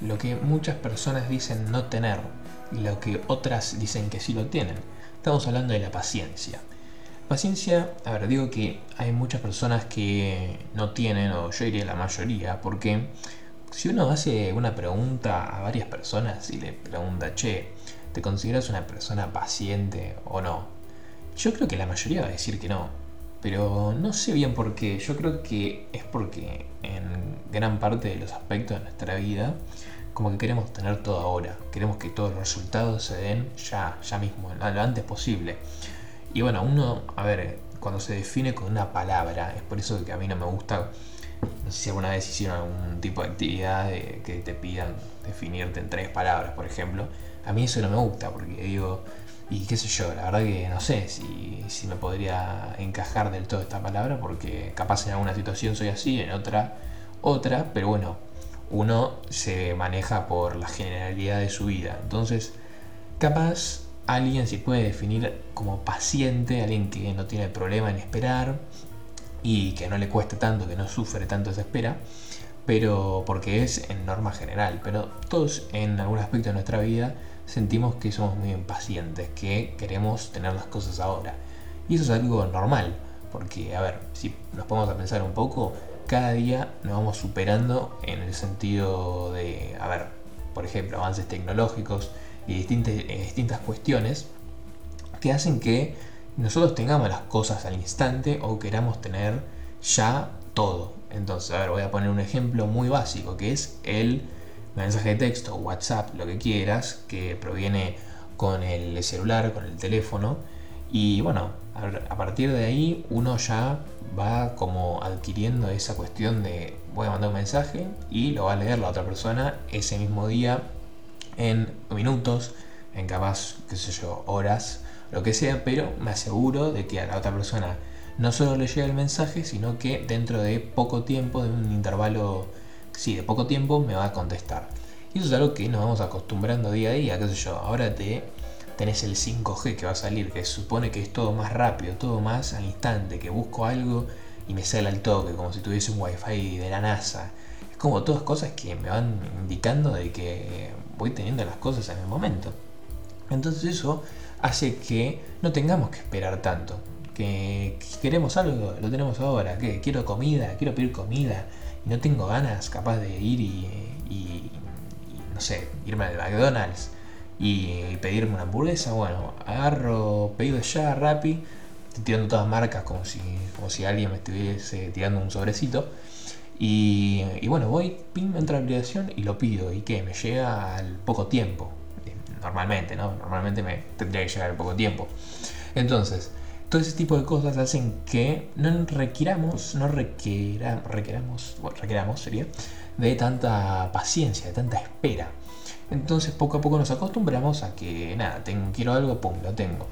Lo que muchas personas dicen no tener y lo que otras dicen que sí lo tienen. Estamos hablando de la paciencia. Paciencia, a ver, digo que hay muchas personas que no tienen, o yo diría la mayoría, porque si uno hace una pregunta a varias personas y le pregunta, che, ¿te consideras una persona paciente o no? Yo creo que la mayoría va a decir que no, pero no sé bien por qué. Yo creo que es porque en gran parte de los aspectos de nuestra vida, como que queremos tener todo ahora, queremos que todos los resultados se den ya, ya mismo, lo antes posible. Y bueno, uno, a ver, cuando se define con una palabra, es por eso que a mí no me gusta, no sé si alguna vez hicieron algún tipo de actividad que te pidan definirte en tres palabras, por ejemplo. A mí eso no me gusta, porque digo, y qué sé yo, la verdad que no sé si, si me podría encajar del todo esta palabra, porque capaz en alguna situación soy así, en otra, otra, pero bueno, uno se maneja por la generalidad de su vida. Entonces, capaz alguien se puede definir como paciente, alguien que no tiene problema en esperar y que no le cuesta tanto, que no sufre tanto esa espera, pero porque es en norma general. Pero todos en algún aspecto de nuestra vida sentimos que somos muy impacientes, que queremos tener las cosas ahora. Y eso es algo normal, porque, a ver, si nos ponemos a pensar un poco, cada día nos vamos superando en el sentido de, a ver, por ejemplo, avances tecnológicos y distintas, eh, distintas cuestiones que hacen que nosotros tengamos las cosas al instante o queramos tener ya todo. Entonces, a ver, voy a poner un ejemplo muy básico que es el mensaje de texto, WhatsApp, lo que quieras, que proviene con el celular, con el teléfono. Y bueno, a partir de ahí uno ya va como adquiriendo esa cuestión de voy a mandar un mensaje y lo va a leer la otra persona ese mismo día en minutos, en capaz, qué sé yo, horas, lo que sea, pero me aseguro de que a la otra persona no solo le llega el mensaje, sino que dentro de poco tiempo, de un intervalo, sí, de poco tiempo, me va a contestar. Y eso es algo que nos vamos acostumbrando día a día, qué sé yo, ahora te tenés el 5G que va a salir, que supone que es todo más rápido, todo más al instante, que busco algo y me sale al toque, como si tuviese un wifi de la NASA. Es como todas cosas que me van indicando de que voy teniendo las cosas en el momento. Entonces eso hace que no tengamos que esperar tanto. Que, queremos algo, lo tenemos ahora. Que quiero comida, quiero pedir comida no tengo ganas capaz de ir y, no sé, irme al McDonald's y pedirme una hamburguesa. Bueno, agarro pedido ya, Rappi, estoy tirando todas marcas como si, como si alguien me estuviese tirando un sobrecito. Y, bueno, voy, pim, entro a la aplicación y lo pido. ¿Y qué? Me llega al poco tiempo. Eh, normalmente, ¿no? Normalmente me tendría que llegar al poco tiempo. Entonces, todo ese tipo de cosas hacen que no requiramos, no requiera, requeramos, bueno, requeramos sería, de tanta paciencia, de tanta espera. Entonces poco a poco nos acostumbramos a que, nada, quiero algo, pum, lo tengo.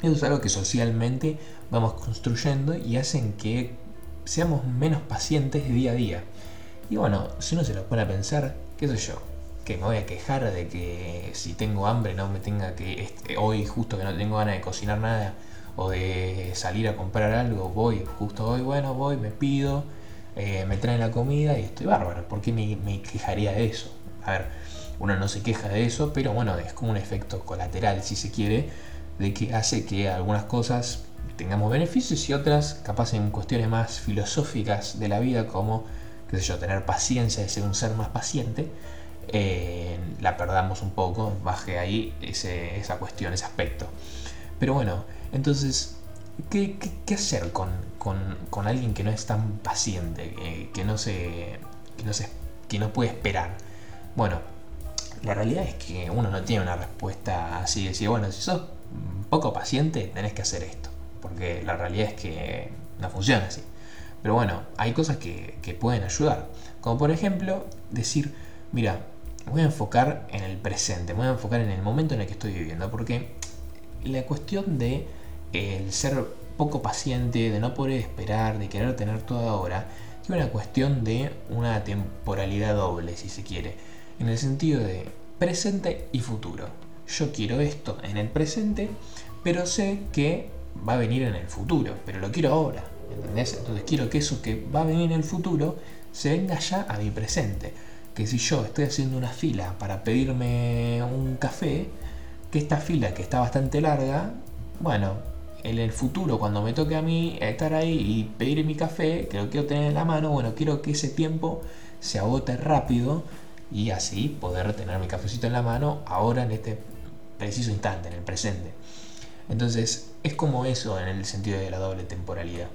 Eso es algo que socialmente vamos construyendo y hacen que seamos menos pacientes día a día. Y bueno, si uno se lo pone a pensar, qué sé yo, que me voy a quejar de que si tengo hambre no me tenga que, este, hoy justo que no tengo ganas de cocinar nada o de salir a comprar algo, voy, justo hoy, bueno, voy, me pido, eh, me traen la comida y estoy bárbaro. ¿Por qué me, quejaría de eso? A ver, uno no se queja de eso, pero bueno, es como un efecto colateral, si se quiere, de que hace que algunas cosas tengamos beneficios y otras capaz en cuestiones más filosóficas de la vida como, qué sé yo, tener paciencia de ser un ser más paciente, eh, la perdamos un poco, baje ahí esa cuestión, ese aspecto. Pero bueno, entonces, ¿qué, hacer con, alguien que no es tan paciente, que, no se, que, no se, que no puede esperar? Bueno, la realidad es que uno no tiene una respuesta así de decir, bueno, si sos poco paciente, tenés que hacer esto porque la realidad es que no funciona así. Pero bueno, hay cosas que, pueden ayudar. Como por ejemplo, decir, mira, voy a enfocar en el presente, voy a enfocar en el momento en el que estoy viviendo, porque la cuestión de el ser poco paciente, de no poder esperar, de querer tener todo ahora, es una cuestión de una temporalidad doble, si se quiere, en el sentido de presente y futuro. yo quiero esto en el presente, pero sé que va a venir en el futuro, pero lo quiero ahora, ¿entendés? Entonces quiero que eso que va a venir en el futuro se venga ya a mi presente. Que si yo estoy haciendo una fila para pedirme un café, que esta fila que está bastante larga, bueno, en el futuro cuando me toque a mí estar ahí y pedir mi café, que lo quiero tener en la mano, bueno, quiero que ese tiempo se agote rápido y así poder tener mi cafecito en la mano ahora en este preciso instante, en el presente. Entonces, es como eso en el sentido de la doble temporalidad.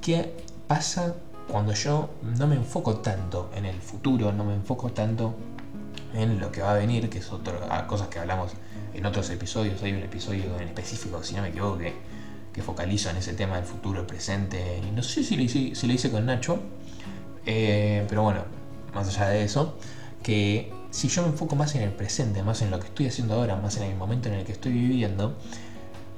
¿Qué pasa cuando yo no me enfoco tanto en el futuro, no me enfoco tanto en lo que va a venir, que es otra cosas que hablamos en otros episodios? Hay un episodio en específico, si no me equivoco, que, que focaliza en ese tema del futuro, el presente. Y no sé si lo hice, si lo hice con Nacho, eh, pero bueno, más allá de eso, que si yo me enfoco más en el presente, más en lo que estoy haciendo ahora, más en el momento en el que estoy viviendo,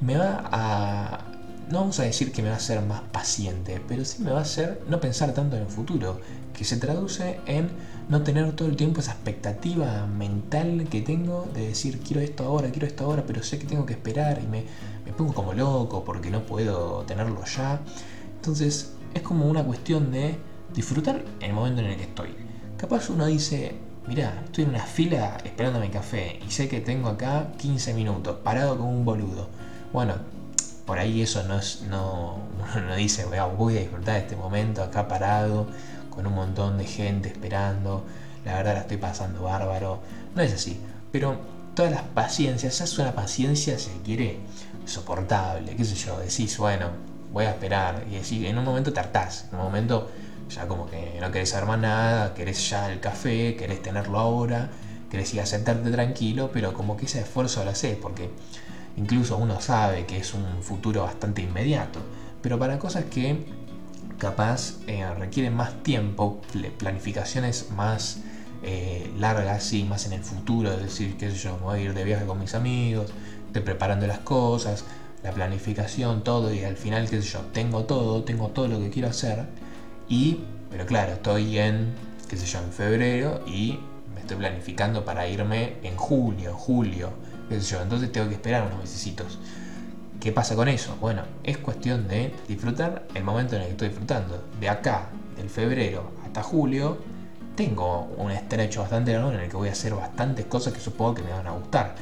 me va a... No vamos a decir que me va a hacer más paciente, pero sí me va a hacer no pensar tanto en el futuro, que se traduce en no tener todo el tiempo esa expectativa mental que tengo de decir quiero esto ahora, quiero esto ahora, pero sé que tengo que esperar y me, me pongo como loco porque no puedo tenerlo ya. Entonces es como una cuestión de disfrutar el momento en el que estoy. Capaz uno dice, mira, estoy en una fila esperando mi café y sé que tengo acá 15 minutos, parado como un boludo. Bueno, por ahí eso no, es, no, no dice, voy a disfrutar este momento acá parado, con un montón de gente esperando, la verdad la estoy pasando bárbaro. No es así, pero todas las paciencias, es una paciencia, si quiere, soportable, qué sé yo, decís, bueno, voy a esperar, y decís, en un momento te hartás, en un momento ya como que no querés saber más nada, querés ya el café, querés tenerlo ahora, querés ir a sentarte tranquilo, pero como que ese esfuerzo lo haces, porque incluso uno sabe que es un futuro bastante inmediato, pero para cosas que capaz eh, requieren más tiempo, planificaciones más eh, largas, y más en el futuro, es decir, qué sé yo, voy a ir de viaje con mis amigos, estoy preparando las cosas, la planificación, todo, y al final, qué sé yo, tengo todo, tengo todo lo que quiero hacer, y, pero claro, estoy en, qué sé yo, en febrero y me estoy planificando para irme en julio, julio, entonces tengo que esperar unos mesecitos. ¿Qué pasa con eso? Bueno, es cuestión de disfrutar el momento en el que estoy disfrutando. De acá, del febrero hasta julio, tengo un estrecho bastante largo en el que voy a hacer bastantes cosas que supongo que me van a gustar,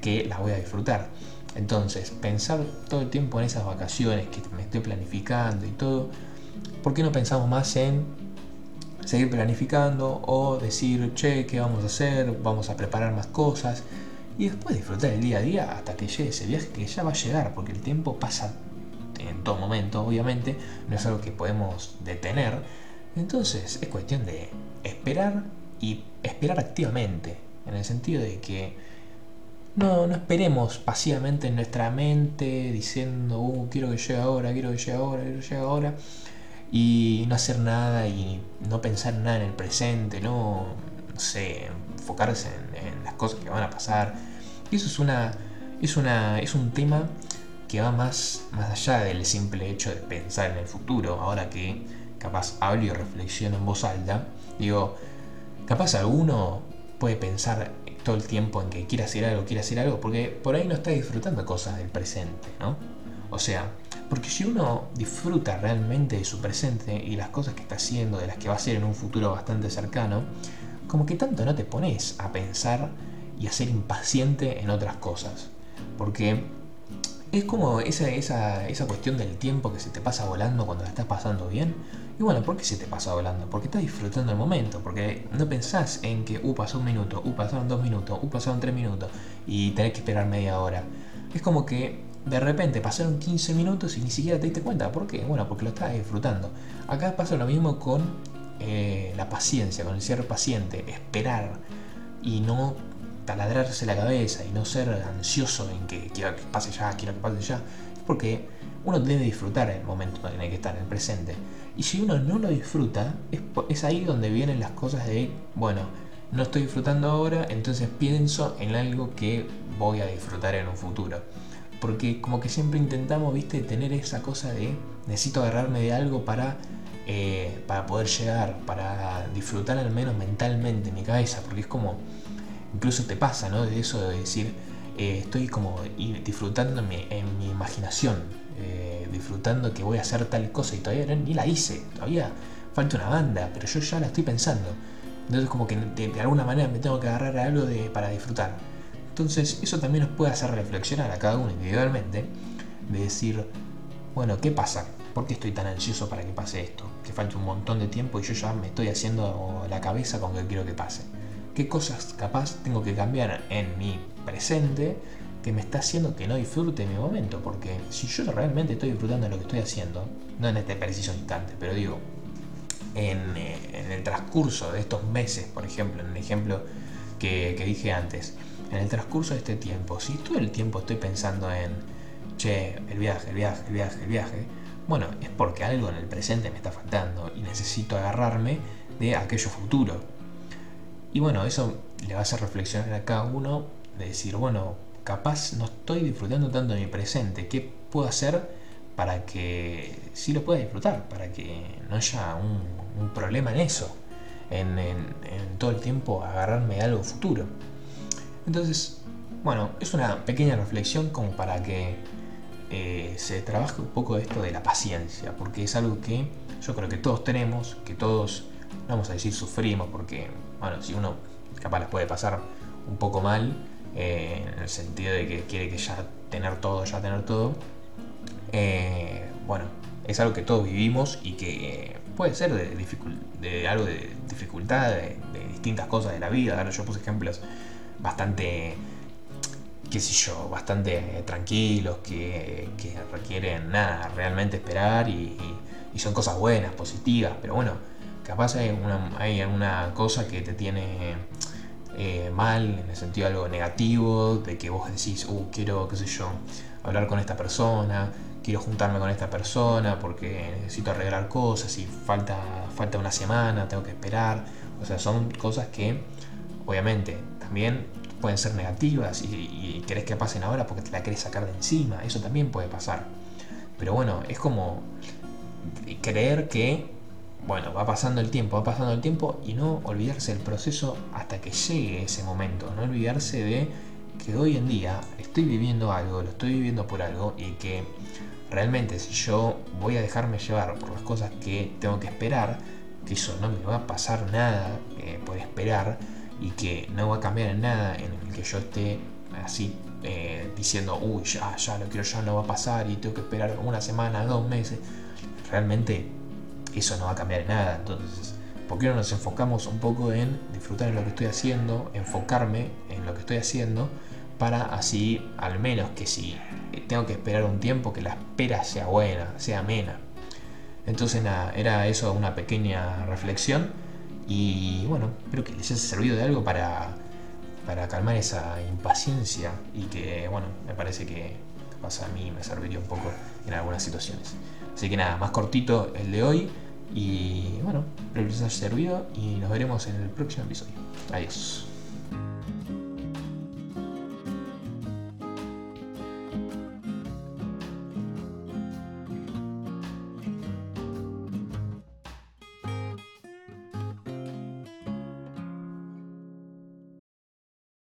que las voy a disfrutar. Entonces, pensar todo el tiempo en esas vacaciones que me estoy planificando y todo, ¿por qué no pensamos más en seguir planificando o decir, che, ¿qué vamos a hacer? Vamos a preparar más cosas y después disfrutar el día a día hasta que llegue ese viaje que ya va a llegar, porque el tiempo pasa en todo momento, obviamente, no es algo que podemos detener. Entonces es cuestión de esperar y esperar activamente, en el sentido de que no, no esperemos pasivamente en nuestra mente diciendo, uh, quiero que llegue ahora, quiero que llegue ahora, quiero que llegue ahora, y no hacer nada y no pensar nada en el presente, no, no sé, enfocarse en, cosas que van a pasar. Y eso es una. es una. es un tema que va más, más allá del simple hecho de pensar en el futuro. Ahora que capaz hablo y reflexiono en voz alta, digo, capaz alguno puede pensar todo el tiempo en que quiere hacer algo, quiere hacer algo, porque por ahí no está disfrutando cosas del presente, ¿no? O sea, porque si uno disfruta realmente de su presente y las cosas que está haciendo, de las que va a hacer en un futuro bastante cercano, como que tanto no te pones a pensar y a ser impaciente en otras cosas. Porque es como esa, esa, esa cuestión del tiempo que se te pasa volando cuando la estás pasando bien. Y bueno, ¿por qué se te pasa volando? Porque estás disfrutando el momento, porque no pensás en que, uh, pasó un minuto, uh, pasaron dos minutos, uh, pasaron tres minutos y tenés que esperar media hora. Es como que de repente pasaron 15 minutos y ni siquiera te diste cuenta. ¿Por qué? Bueno, porque lo estás disfrutando. Acá pasa lo mismo con eh, la paciencia, con el ser paciente, esperar y no taladrarse la cabeza y no ser ansioso en que quiero que pase ya, quiero que pase ya, es porque uno debe disfrutar el momento en el que está, en el presente. Y si uno no lo disfruta, es, ahí donde vienen las cosas de, bueno, no estoy disfrutando ahora, entonces pienso en algo que voy a disfrutar en un futuro. Porque como que siempre intentamos, viste, tener esa cosa de necesito agarrarme de algo para eh, para poder llegar, para disfrutar al menos mentalmente en mi cabeza, porque es como, incluso te pasa, ¿no? De eso de decir, eh, estoy como disfrutando en mi, imaginación, eh, disfrutando que voy a hacer tal cosa y todavía ni la hice, todavía falta una banda, pero yo ya la estoy pensando. Entonces como que de, alguna manera me tengo que agarrar a algo de, para disfrutar. Entonces eso también nos puede hacer reflexionar a cada uno individualmente, de decir, bueno, ¿qué pasa? ¿Por qué estoy tan ansioso para que pase esto? Que falte un montón de tiempo y yo ya me estoy haciendo la cabeza con que quiero que pase. ¿Qué cosas capaz tengo que cambiar en mi presente que me está haciendo que no disfrute mi momento? Porque si yo realmente estoy disfrutando de lo que estoy haciendo, no en este preciso instante, pero digo, en, eh, el transcurso de estos meses, por ejemplo, en el ejemplo que, que dije antes, en el transcurso de este tiempo, si todo el tiempo estoy pensando en, che, el viaje, el viaje, el viaje, el viaje, bueno, es porque algo en el presente me está faltando y necesito agarrarme de aquello futuro. Y bueno, eso le va a hacer reflexionar a cada uno de decir, bueno, capaz no estoy disfrutando tanto de mi presente, ¿qué puedo hacer para que sí lo pueda disfrutar? Para que no haya un, problema en eso, en, todo el tiempo agarrarme de algo futuro. Entonces, bueno, es una pequeña reflexión como para que eh, se trabaje un poco esto de la paciencia, porque es algo que yo creo que todos tenemos, que todos, vamos a decir, sufrimos, porque, bueno, si uno capaz les puede pasar un poco mal, eh, en el sentido de que quiere que ya tener todo, ya tener todo, eh, bueno, es algo que todos vivimos y que puede ser de, algo de dificultad, de, distintas cosas de la vida. Yo puse ejemplos bastante qué sé yo, bastante tranquilos, que, requieren nada, realmente esperar y, son cosas buenas, positivas, pero bueno, capaz hay, una, hay alguna cosa que te tiene eh, mal, en el sentido de algo negativo, de que vos decís, uh, quiero, qué sé yo, hablar con esta persona, quiero juntarme con esta persona porque necesito arreglar cosas y falta, falta una semana, tengo que esperar, o sea, son cosas que obviamente también pueden ser negativas y, querés que pasen ahora porque te la querés sacar de encima. Eso también puede pasar. Pero bueno, es como creer que, bueno, va pasando el tiempo, va pasando el tiempo y no olvidarse del proceso hasta que llegue ese momento. No olvidarse de que hoy en día estoy viviendo algo, lo estoy viviendo por algo y que realmente si yo voy a dejarme llevar por las cosas que tengo que esperar, que eso no me va a pasar nada eh, por esperar, y que no va a cambiar en nada en el que yo esté así eh, diciendo, uy, ya, ya lo quiero, ya no va a pasar y tengo que esperar una semana, dos meses. Realmente eso no va a cambiar en nada. Entonces, ¿por qué no nos enfocamos un poco en disfrutar de lo que estoy haciendo, enfocarme en lo que estoy haciendo, para así, al menos que si tengo que esperar un tiempo, que la espera sea buena, sea amena? Entonces, nada, era eso una pequeña reflexión y bueno, espero que les haya servido de algo para, para calmar esa impaciencia y que, bueno, me parece que pasa a mí me serviría un poco en algunas situaciones. Así que nada, más cortito el de hoy. Y bueno, espero que les haya servido y nos veremos en el próximo episodio. Adiós.